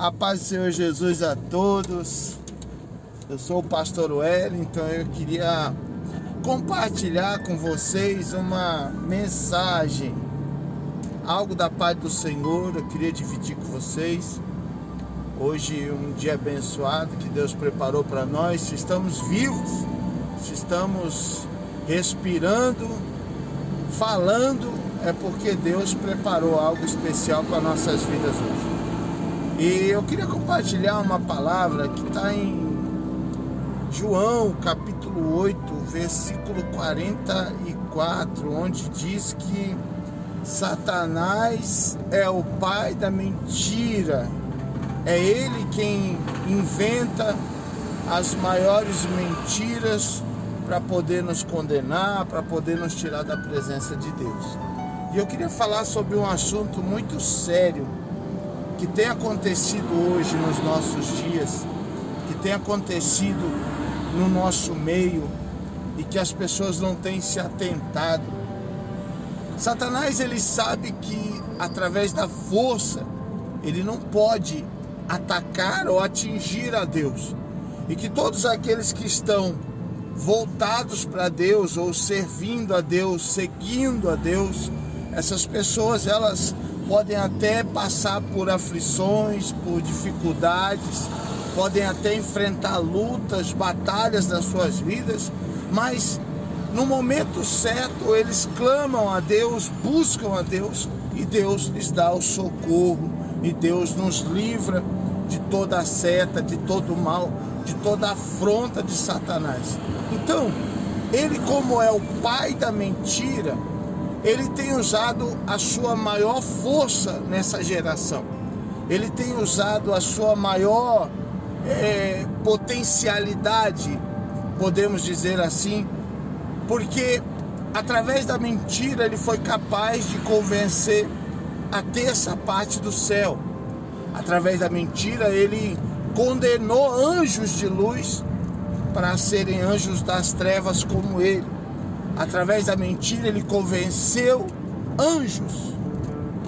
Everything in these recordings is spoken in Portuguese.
A paz do Senhor Jesus a todos. Eu sou o pastor Wellington. Eu queria compartilhar com vocês uma mensagem, algo da paz do Senhor. Eu queria dividir com vocês. Hoje um dia abençoado que Deus preparou para nós. Se estamos vivos, se estamos respirando, falando, é porque Deus preparou algo especial para nossas vidas hoje. E eu queria compartilhar uma palavra que está em João capítulo 8, versículo 44, onde diz que Satanás é o pai da mentira, é ele quem inventa as maiores mentiras para poder nos condenar, para poder nos tirar da presença de Deus. E eu queria falar sobre um assunto muito sério que tem acontecido hoje nos nossos dias, que tem acontecido no nosso meio e que as pessoas não têm se atentado. Satanás ele sabe que através da força ele não pode atacar ou atingir a Deus. E que todos aqueles que estão voltados para Deus ou servindo a Deus, seguindo a Deus, essas pessoas elas podem até passar por aflições, por dificuldades, podem até enfrentar lutas, batalhas nas suas vidas, mas no momento certo eles clamam a Deus, buscam a Deus e Deus lhes dá o socorro e Deus nos livra de toda a seta, de todo o mal, de toda a afronta de Satanás. Então, ele como é o pai da mentira, ele tem usado a sua maior força nessa geração. Ele tem usado a sua maior é, potencialidade, podemos dizer assim, porque através da mentira ele foi capaz de convencer a terça parte do céu. Através da mentira ele condenou anjos de luz para serem anjos das trevas como ele através da mentira, ele convenceu anjos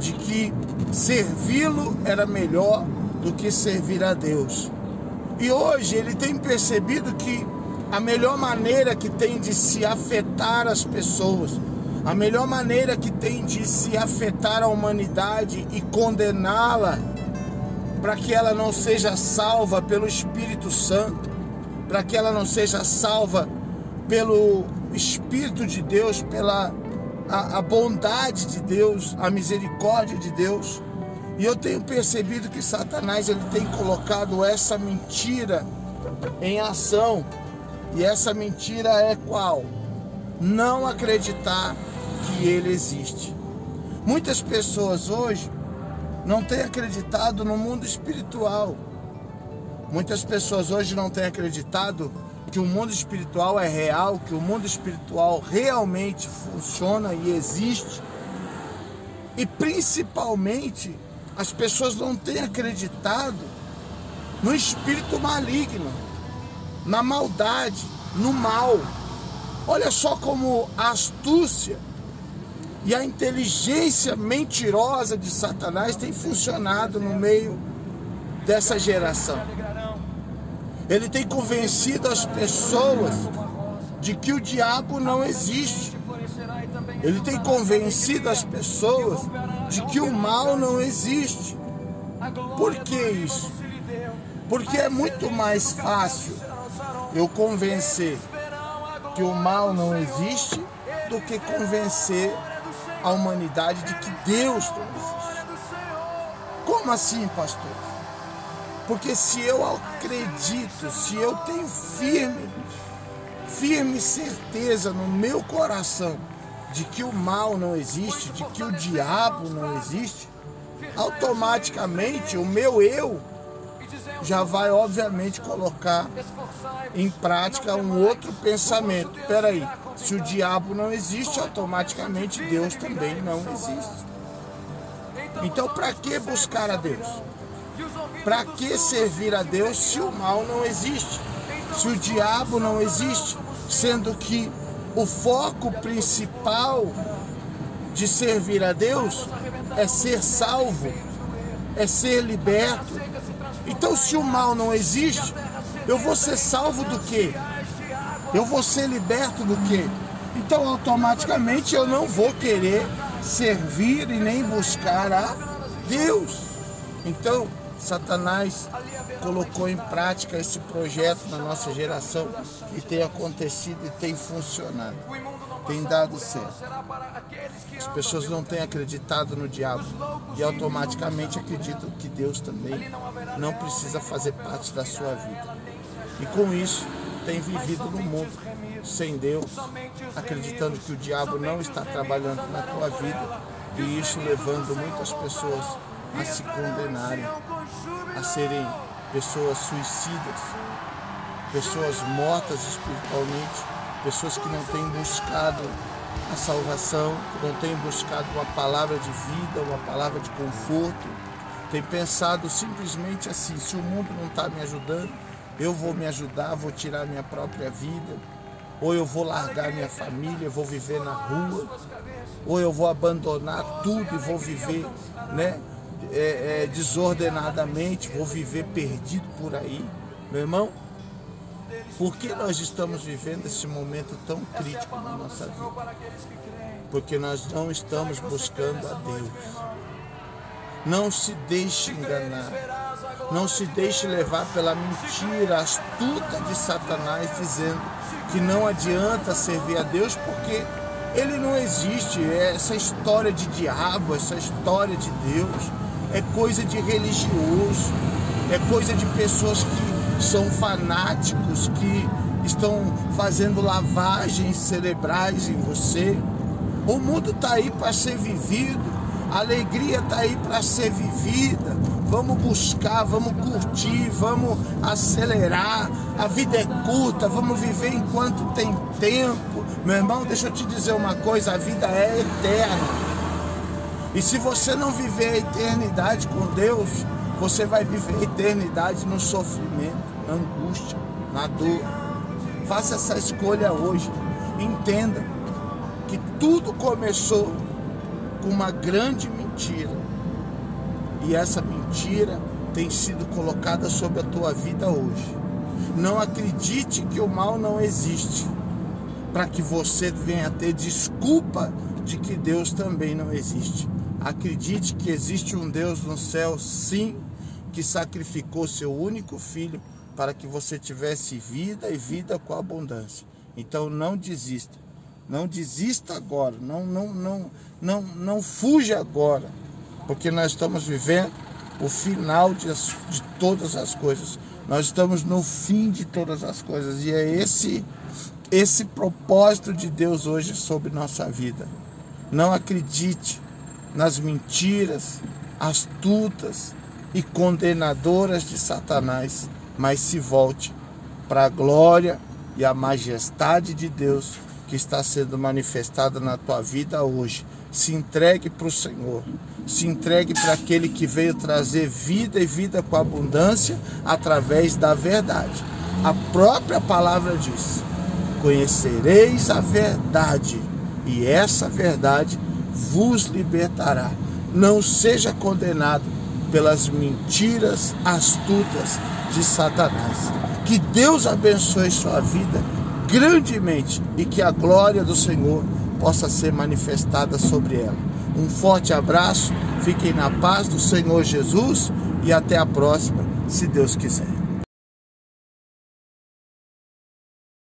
de que servi-lo era melhor do que servir a Deus. E hoje ele tem percebido que a melhor maneira que tem de se afetar as pessoas, a melhor maneira que tem de se afetar a humanidade e condená-la para que ela não seja salva pelo Espírito Santo, para que ela não seja salva pelo Espírito de Deus, pela a, a, bondade de Deus, a misericórdia de Deus. E eu tenho percebido que Satanás ele tem colocado essa mentira em ação. E essa mentira é qual? Não acreditar que ele existe. Muitas pessoas hoje não têm acreditado no mundo espiritual. Muitas pessoas hoje não têm acreditado que o mundo espiritual é real, que o mundo espiritual realmente funciona e existe. E principalmente, as pessoas não têm acreditado no espírito maligno, na maldade, no mal. Olha só como a astúcia e a inteligência mentirosa de Satanás tem funcionado no meio dessa geração. Ele tem convencido as pessoas de que o diabo não existe. Ele tem convencido as pessoas de que o mal não existe. Por que isso? Porque é muito mais fácil eu convencer que o mal não existe do que convencer a humanidade de que Deus não existe. Como assim, pastor? Porque se eu acredito, se eu tenho firme, firme certeza no meu coração de que o mal não existe, de que o diabo não existe, automaticamente o meu eu já vai obviamente colocar em prática um outro pensamento. Peraí, se o diabo não existe, automaticamente Deus também não existe. Então, para que buscar a Deus? Para que servir a Deus se o mal não existe? Se o diabo não existe? Sendo que o foco principal de servir a Deus é ser salvo, é ser liberto, Então, se o mal não existe, eu vou ser salvo do quê? Eu vou ser liberto do quê? Então, automaticamente, eu não vou querer servir e nem buscar a Deus. Então, Satanás colocou em prática esse projeto na nossa geração e tem acontecido e tem funcionado. Tem dado certo. As pessoas não têm acreditado no diabo e automaticamente acreditam que Deus também não precisa fazer parte da sua vida. E com isso, tem vivido no mundo sem Deus, acreditando que o diabo não está trabalhando na tua vida e isso levando muitas pessoas a se condenarem, a serem pessoas suicidas, pessoas mortas espiritualmente, pessoas que não têm buscado a salvação, que não têm buscado uma palavra de vida, uma palavra de conforto, têm pensado simplesmente assim: se o mundo não está me ajudando, eu vou me ajudar, vou tirar minha própria vida, ou eu vou largar minha família, vou viver na rua, ou eu vou abandonar tudo e vou viver, né? É, é, desordenadamente, vou viver perdido por aí. Meu irmão, por que nós estamos vivendo esse momento tão crítico na nossa vida? Porque nós não estamos buscando a Deus. Não se deixe enganar. Não se deixe levar pela mentira astuta de Satanás, dizendo que não adianta servir a Deus porque ele não existe. Essa história de diabo, essa história de Deus é coisa de religioso, é coisa de pessoas que são fanáticos, que estão fazendo lavagens cerebrais em você. O mundo está aí para ser vivido, a alegria está aí para ser vivida. Vamos buscar, vamos curtir, vamos acelerar. A vida é curta, vamos viver enquanto tem tempo. Meu irmão, deixa eu te dizer uma coisa: a vida é eterna. E se você não viver a eternidade com Deus, você vai viver a eternidade no sofrimento, na angústia, na dor. Faça essa escolha hoje. Entenda que tudo começou com uma grande mentira. E essa mentira tem sido colocada sobre a tua vida hoje. Não acredite que o mal não existe, para que você venha ter desculpa de que Deus também não existe. Acredite que existe um Deus no céu, sim, que sacrificou seu único filho para que você tivesse vida e vida com abundância. Então não desista. Não desista agora, não não não não não fuja agora, porque nós estamos vivendo o final de, de todas as coisas. Nós estamos no fim de todas as coisas e é esse esse propósito de Deus hoje sobre nossa vida. Não acredite nas mentiras astutas e condenadoras de Satanás, mas se volte para a glória e a majestade de Deus que está sendo manifestada na tua vida hoje. Se entregue para o Senhor, se entregue para aquele que veio trazer vida e vida com abundância através da verdade. A própria palavra diz: Conhecereis a verdade, e essa verdade vos libertará. Não seja condenado pelas mentiras astutas de Satanás. Que Deus abençoe sua vida grandemente e que a glória do Senhor possa ser manifestada sobre ela. Um forte abraço, fiquem na paz do Senhor Jesus e até a próxima, se Deus quiser.